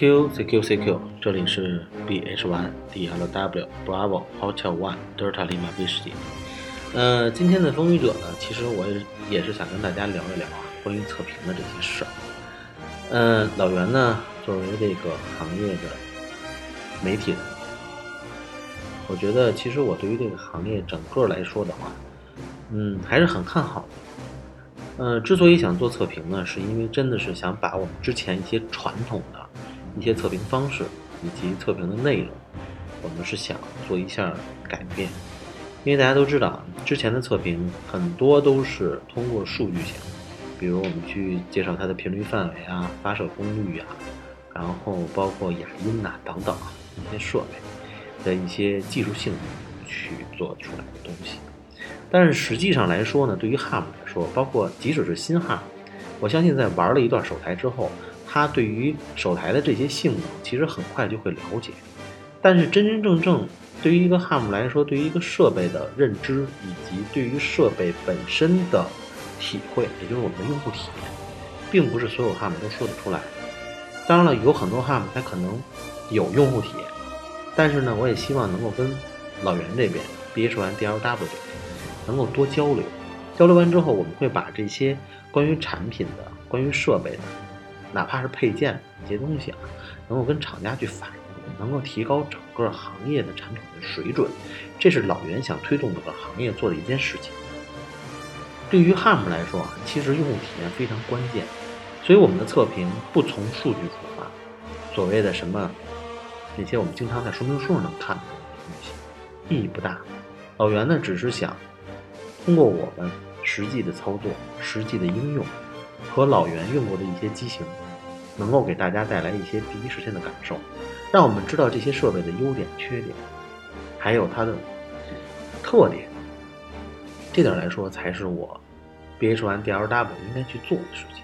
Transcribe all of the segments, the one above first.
CQ CQ CQ，这里是 BH One DLW Bravo Hotel One Delta Lima B 世界。呃，今天的风雨者呢，其实我也也是想跟大家聊一聊啊，关于测评的这些事儿。呃，老袁呢，作为这个行业的媒体人，我觉得其实我对于这个行业整个来说的话，嗯，还是很看好的。呃，之所以想做测评呢，是因为真的是想把我们之前一些传统的一些测评方式以及测评的内容，我们是想做一下改变。因为大家都知道，之前的测评很多都是通过数据型，比如我们去介绍它的频率范围啊、发射功率啊，然后包括哑音呐等等啊一些设备的一些技术性能去做出来的东西。但是实际上来说呢，对于 HAM 来说，包括即使是新 HAM，我相信在玩了一段手台之后，他对于手台的这些性能其实很快就会了解。但是真真正正对于一个 HAM 来说，对于一个设备的认知以及对于设备本身的体会，也就是我们的用户体验，并不是所有 HAM 都说得出来。当然了，有很多 HAM 它可能有用户体验，但是呢，我也希望能够跟老袁这边 BH 完 DLW。能够多交流，交流完之后，我们会把这些关于产品的、关于设备的，哪怕是配件一些东西啊，能够跟厂家去反映，能够提高整个行业的产品的水准。这是老袁想推动整个行业做的一件事情。对于 HAM 来说啊，其实用户体验非常关键，所以我们的测评不从数据出发，所谓的什么那些我们经常在说明书上能看到的东西，意义不大。老袁呢，只是想。通过我们实际的操作、实际的应用和老袁用过的一些机型，能够给大家带来一些第一时间的感受，让我们知道这些设备的优点、缺点，还有它的特点。这点来说，才是我 BH 完 DLW 应该去做的事情。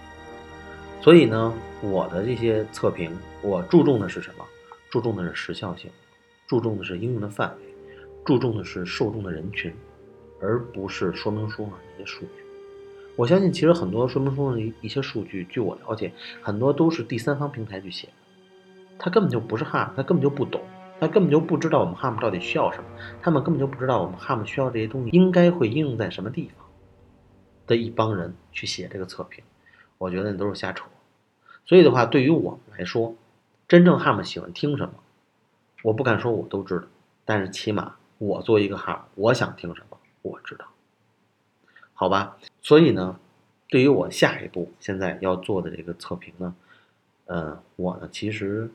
所以呢，我的这些测评，我注重的是什么？注重的是时效性，注重的是应用的范围，注重的是受众的人群。而不是说明书上那些数据，我相信其实很多说明书上的一一些数据，据我了解，很多都是第三方平台去写的，他根本就不是 HAM，他根本就不懂，他根本就不知道我们 HAM 到底需要什么，他们根本就不知道我们 HAM 需要这些东西应该会应用在什么地方的一帮人去写这个测评，我觉得那都是瞎扯。所以的话，对于我们来说，真正 HAM 喜欢听什么，我不敢说我都知道，但是起码我做一个 HAM，我想听什么。我知道，好吧，所以呢，对于我下一步现在要做的这个测评呢，呃，我呢其实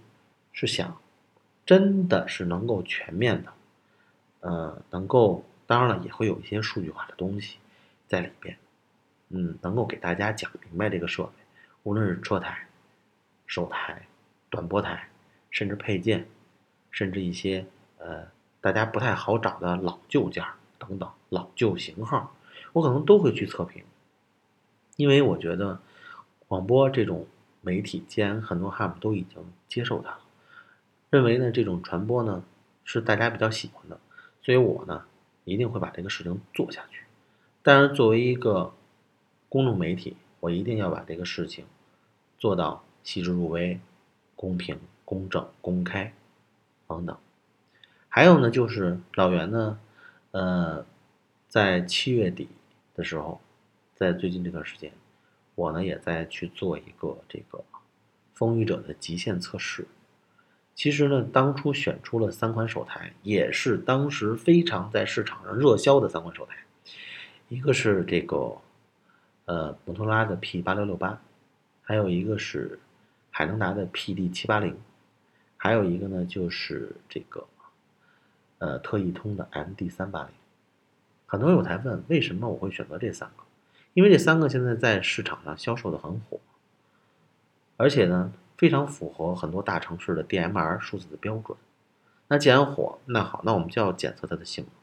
是想，真的是能够全面的，呃，能够，当然了，也会有一些数据化的东西在里边，嗯，能够给大家讲明白这个设备，无论是车台、手台、短波台，甚至配件，甚至一些呃大家不太好找的老旧件儿。等等老旧型号，我可能都会去测评，因为我觉得广播这种媒体，既然很多 HAM 都已经接受它，认为呢这种传播呢是大家比较喜欢的，所以我呢一定会把这个事情做下去。当然，作为一个公众媒体，我一定要把这个事情做到细致入微、公平、公正、公开等等。还有呢，就是老袁呢。呃，在七月底的时候，在最近这段时间，我呢也在去做一个这个风雨者的极限测试。其实呢，当初选出了三款手台，也是当时非常在市场上热销的三款手台，一个是这个呃摩托拉的 P 八六六八，还有一个是海能达的 PD 七八零，还有一个呢就是这个。呃，特异通的 MD 三八零，很多有台问为什么我会选择这三个？因为这三个现在在市场上销售的很火，而且呢，非常符合很多大城市的 DMR 数字的标准。那既然火，那好，那我们就要检测它的性能，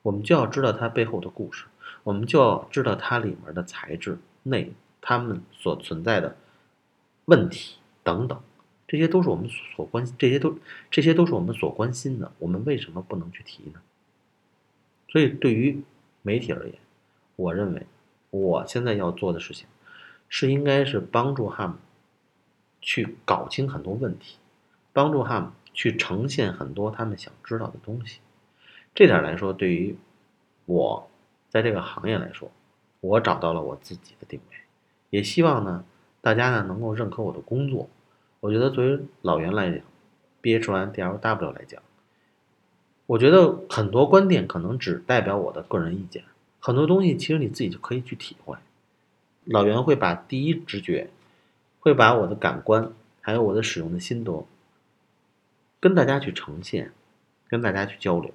我们就要知道它背后的故事，我们就要知道它里面的材质、内它们所存在的问题等等。这些都是我们所关心，这些都这些都是我们所关心的。我们为什么不能去提呢？所以，对于媒体而言，我认为我现在要做的事情，是应该是帮助 HAM 去搞清很多问题，帮助他们去呈现很多他们想知道的东西。这点来说，对于我在这个行业来说，我找到了我自己的定位，也希望呢大家呢能够认可我的工作。我觉得作为老袁来讲，BH 完 DLW 来讲，我觉得很多观点可能只代表我的个人意见，很多东西其实你自己就可以去体会。老袁会把第一直觉，会把我的感官，还有我的使用的心得，跟大家去呈现，跟大家去交流。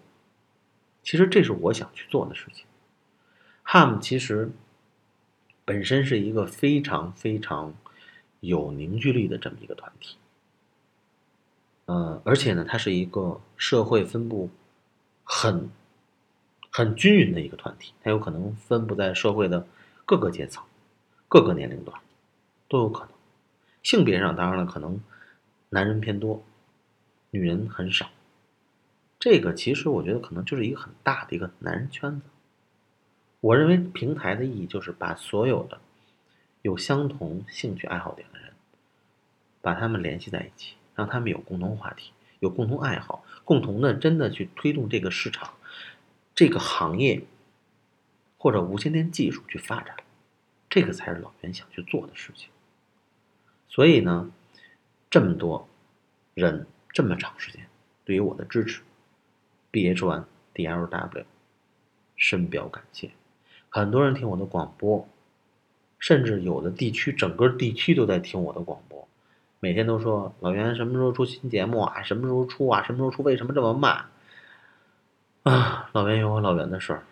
其实这是我想去做的事情。HAM 其实本身是一个非常非常有凝聚力的这么一个团体，呃，而且呢，它是一个社会分布很很均匀的一个团体，它有可能分布在社会的各个阶层。各个年龄段都有可能，性别上当然了，可能男人偏多，女人很少。这个其实我觉得可能就是一个很大的一个男人圈子。我认为平台的意义就是把所有的有相同兴趣爱好点的人，把他们联系在一起，让他们有共同话题，有共同爱好，共同的真的去推动这个市场、这个行业或者无线电技术去发展。这个才是老袁想去做的事情，所以呢，这么多人这么长时间对于我的支持，B H One D L W，深表感谢。很多人听我的广播，甚至有的地区整个地区都在听我的广播，每天都说老袁什么时候出新节目啊？什么时候出啊？什么时候出？为什么这么慢？啊，老袁有我老袁的事儿，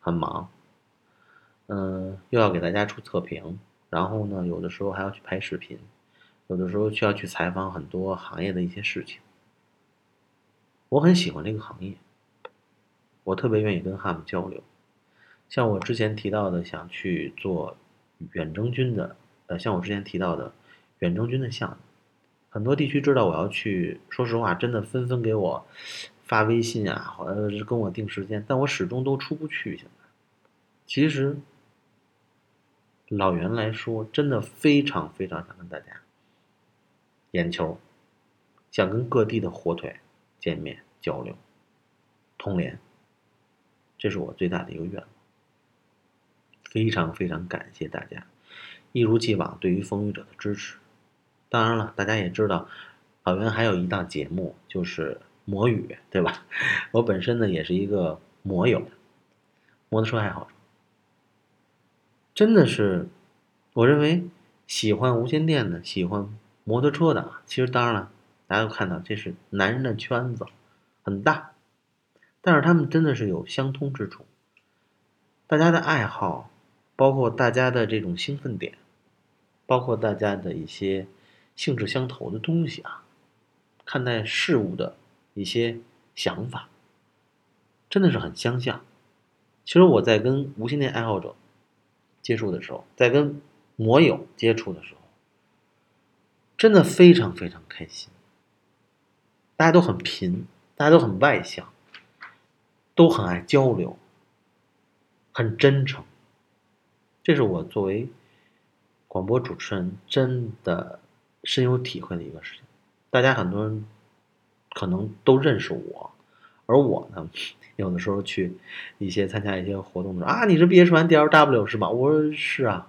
很忙。嗯，又要给大家出测评，然后呢，有的时候还要去拍视频，有的时候需要去采访很多行业的一些事情。我很喜欢这个行业，我特别愿意跟他们交流。像我之前提到的，想去做远征军的，呃，像我之前提到的远征军的项目，很多地区知道我要去，说实话，真的纷纷给我发微信啊，或者是跟我定时间，但我始终都出不去。现在，其实。老袁来说，真的非常非常想跟大家眼球，想跟各地的火腿见面交流、通联，这是我最大的一个愿望。非常非常感谢大家一如既往对于风雨者的支持。当然了，大家也知道，老袁还有一档节目就是魔语，对吧？我本身呢也是一个摩友，摩托车爱好者。真的是，我认为喜欢无线电的、喜欢摩托车的，其实当然了，大家都看到这是男人的圈子很大，但是他们真的是有相通之处。大家的爱好，包括大家的这种兴奋点，包括大家的一些兴致相投的东西啊，看待事物的一些想法，真的是很相像。其实我在跟无线电爱好者。接触的时候，在跟摩友接触的时候，真的非常非常开心。大家都很贫，大家都很外向，都很爱交流，很真诚。这是我作为广播主持人真的深有体会的一个事情。大家很多人可能都认识我，而我呢？有的时候去一些参加一些活动的时候啊，你是毕业传 D L W 是吧？我说是啊，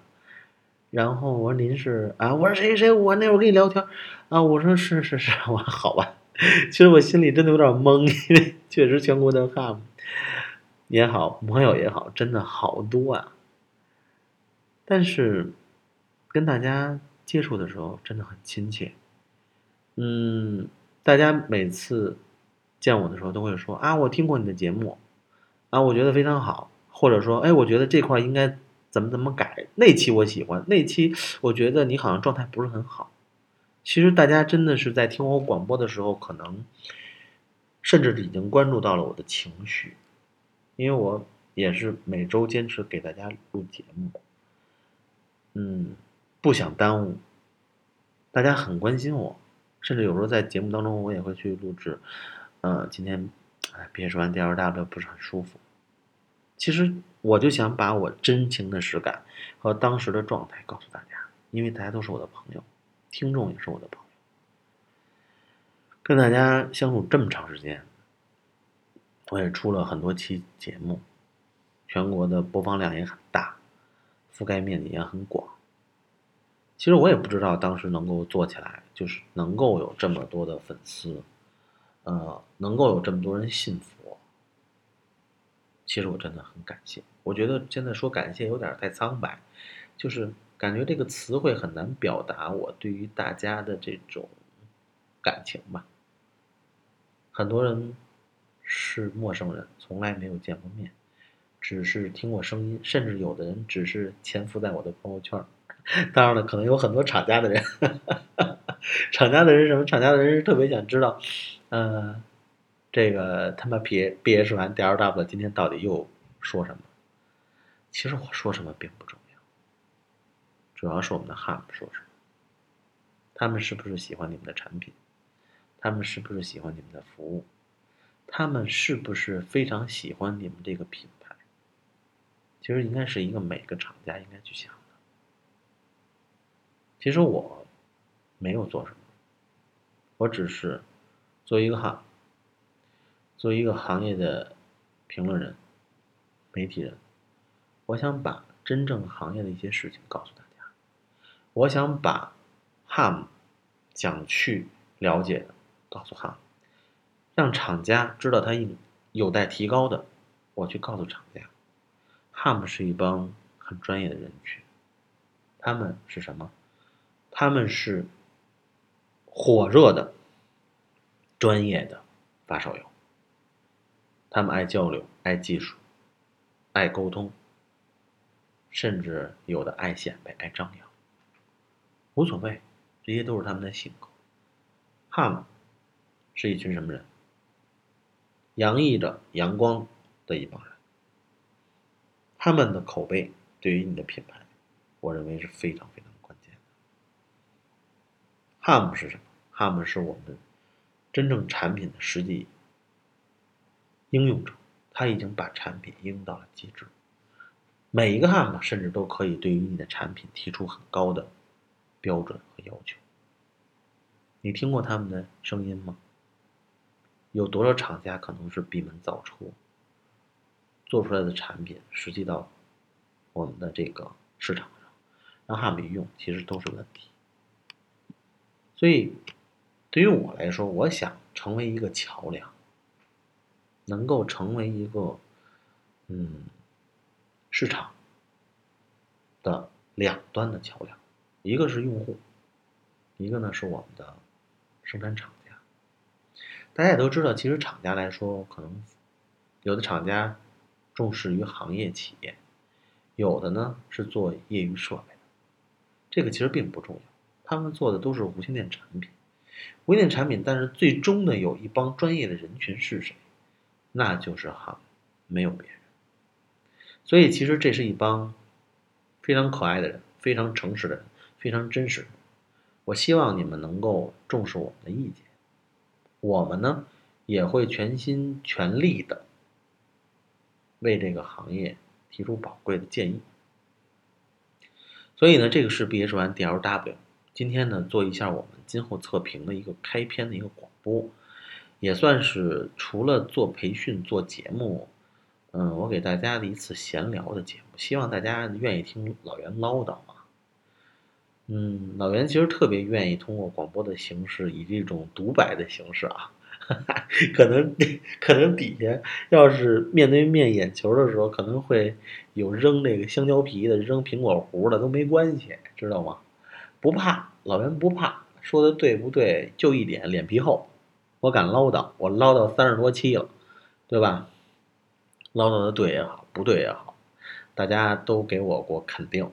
然后我说您是啊，我说谁谁，我那会儿跟你聊天啊，我说是是是，我说好吧。其实我心里真的有点懵，因为 确实全国的 HAM 也好，朋友也好，真的好多啊。但是跟大家接触的时候真的很亲切，嗯，大家每次。见我的时候都会说啊，我听过你的节目，啊，我觉得非常好，或者说，哎，我觉得这块应该怎么怎么改，那期我喜欢，那期我觉得你好像状态不是很好。其实大家真的是在听我广播的时候，可能甚至已经关注到了我的情绪，因为我也是每周坚持给大家录节目，嗯，不想耽误，大家很关心我，甚至有时候在节目当中我也会去录制。嗯，今天，哎，别说完 D L W 不是很舒服。其实我就想把我真情的实感和当时的状态告诉大家，因为大家都是我的朋友，听众也是我的朋友。跟大家相处这么长时间，我也出了很多期节目，全国的播放量也很大，覆盖面积也很广。其实我也不知道当时能够做起来，就是能够有这么多的粉丝，呃，能够有这么多人信服。其实我真的很感谢。我觉得现在说感谢有点太苍白，就是感觉这个词汇很难表达我对于大家的这种感情吧。很多人是陌生人，从来没有见过面，只是听过声音，甚至有的人只是潜伏在我的朋友圈。当然了，可能有很多厂家的人，厂家的人什么？厂家的人是特别想知道，呃，这个他妈 B B H 完 D L W 今天到底又说什么？其实我说什么并不重要，主要是我们的 HAM 说什么，他们是不是喜欢你们的产品？他们是不是喜欢你们的服务？他们是不是非常喜欢你们这个品牌？其实应该是一个每个厂家应该去想。其实我没有做什么，我只是做一个行，做一个行业的评论人、媒体人。我想把真正行业的一些事情告诉大家，我想把 HAM 想去了解的告诉 HAM，让厂家知道他有有待提高的，我去告诉厂家。HAM 是一帮很专业的人群，他们是什么？他们是火热的、专业的发烧友，他们爱交流、爱技术、爱沟通，甚至有的爱显摆、爱张扬，无所谓，这些都是他们的性格。他们是一群什么人？洋溢着阳光的一帮人，他们的口碑对于你的品牌，我认为是非常非常。HAM 是什么？HAM 是我们真正产品的实际应用者，他已经把产品应用到了极致。每一个 HAM 甚至都可以对于你的产品提出很高的标准和要求。你听过他们的声音吗？有多少厂家可能是闭门造车，做出来的产品实际到我们的这个市场上，让 HAM 用，其实都是问题。所以，对于我来说，我想成为一个桥梁，能够成为一个，嗯，市场的两端的桥梁，一个是用户，一个呢是我们的生产厂家。大家也都知道，其实厂家来说，可能有的厂家重视于行业企业，有的呢是做业余设备的，这个其实并不重要。他们做的都是无线电产品，无线电产品，但是最终呢，有一帮专业的人群是谁？那就是哈，没有别人。所以其实这是一帮非常可爱的人，非常诚实的人，非常真实的。我希望你们能够重视我们的意见，我们呢也会全心全力的为这个行业提出宝贵的建议。所以呢，这个是 B H 完 D L W。今天呢，做一下我们今后测评的一个开篇的一个广播，也算是除了做培训、做节目，嗯，我给大家的一次闲聊的节目。希望大家愿意听老袁唠叨啊。嗯，老袁其实特别愿意通过广播的形式，以这种独白的形式啊，可能可能底下要是面对面眼球的时候，可能会有扔那个香蕉皮的、扔苹果核的都没关系，知道吗？不怕，老袁不怕，说的对不对？就一点，脸皮厚。我敢唠叨，我唠叨三十多期了，对吧？唠叨的对也好，不对也好，大家都给我过肯定，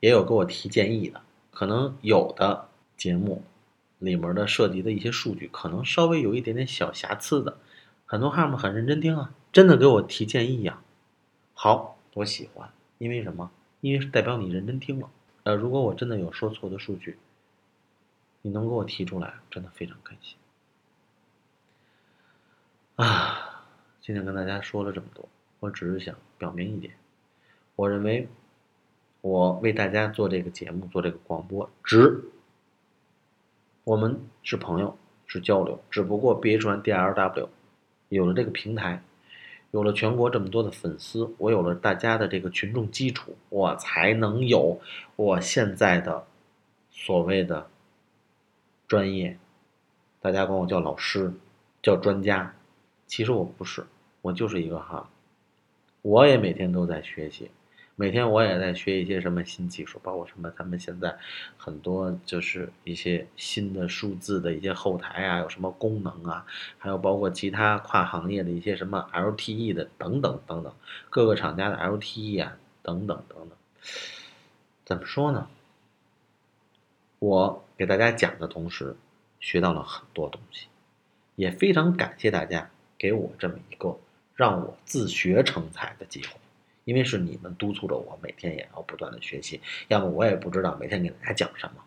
也有给我提建议的。可能有的节目里面的涉及的一些数据，可能稍微有一点点小瑕疵的，很多汉们很认真听啊，真的给我提建议呀。好，我喜欢，因为什么？因为代表你认真听了。呃，如果我真的有说错的数据，你能给我提出来，真的非常开心。啊，今天跟大家说了这么多，我只是想表明一点，我认为我为大家做这个节目、做这个广播值，我们是朋友，是交流，只不过 B H 1 D L W 有了这个平台，有了全国这么多的粉丝，我有了大家的这个群众基础，我才能有我现在的所谓的专业。大家管我叫老师，叫专家，其实我不是，我就是一个哈。我也每天都在学习，每天我也在学一些什么新技术，包括什么他们现在很多就是一些新的数字的一些后台啊，有什么功能啊，还有包括其他跨行业的一些什么 LTE 的等等等等，各个厂家的 LTE 啊等等等等。怎么说呢？我给大家讲的同时。学到了很多东西，也非常感谢大家给我这么一个让我自学成才的机会，因为是你们督促着我，每天也要不断的学习，要么我也不知道每天给大家讲什么，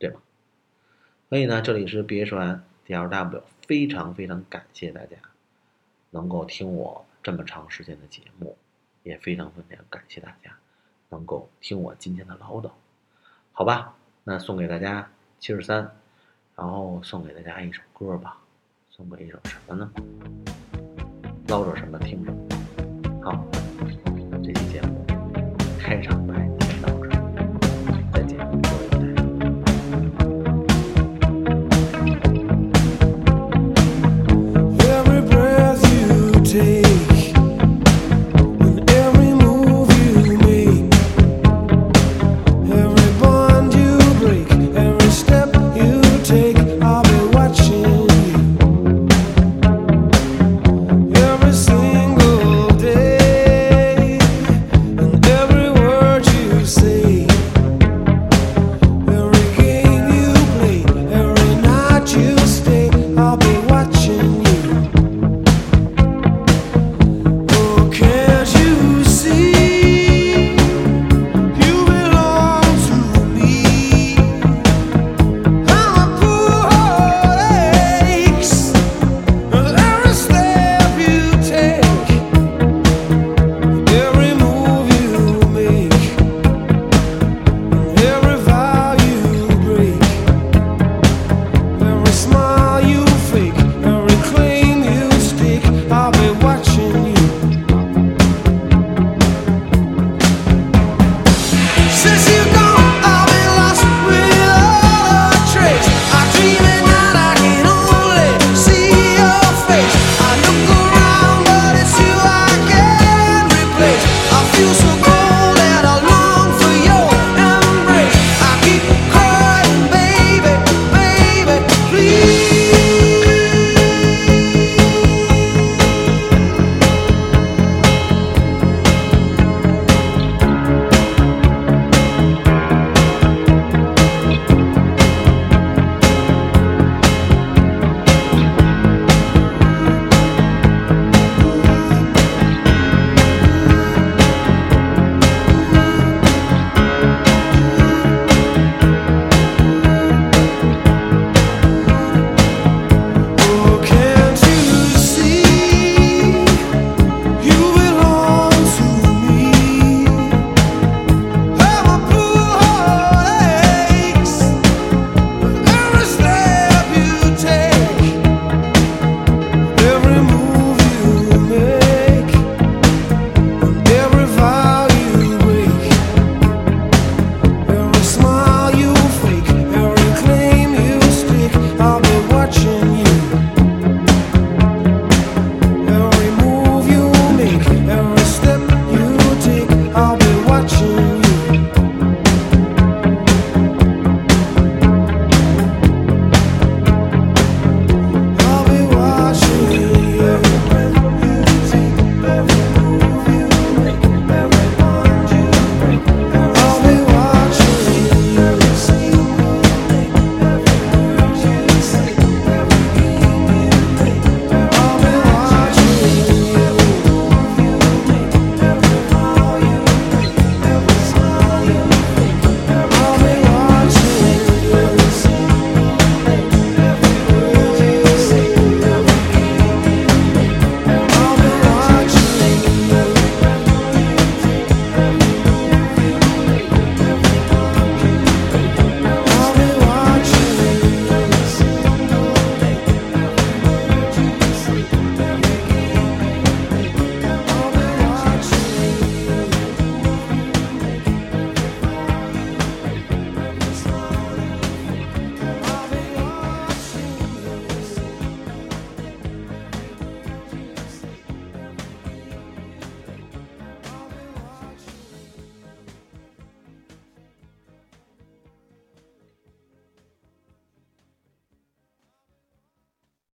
对吗？所以呢，这里是 B H 完 D L W，非常非常感谢大家能够听我这么长时间的节目，也非常非常感谢大家能够听我今天的唠叨，好吧？那送给大家七十三。然后送给大家一首歌吧，送给一首什么呢？唠着什么听着。好，这期节目开场白。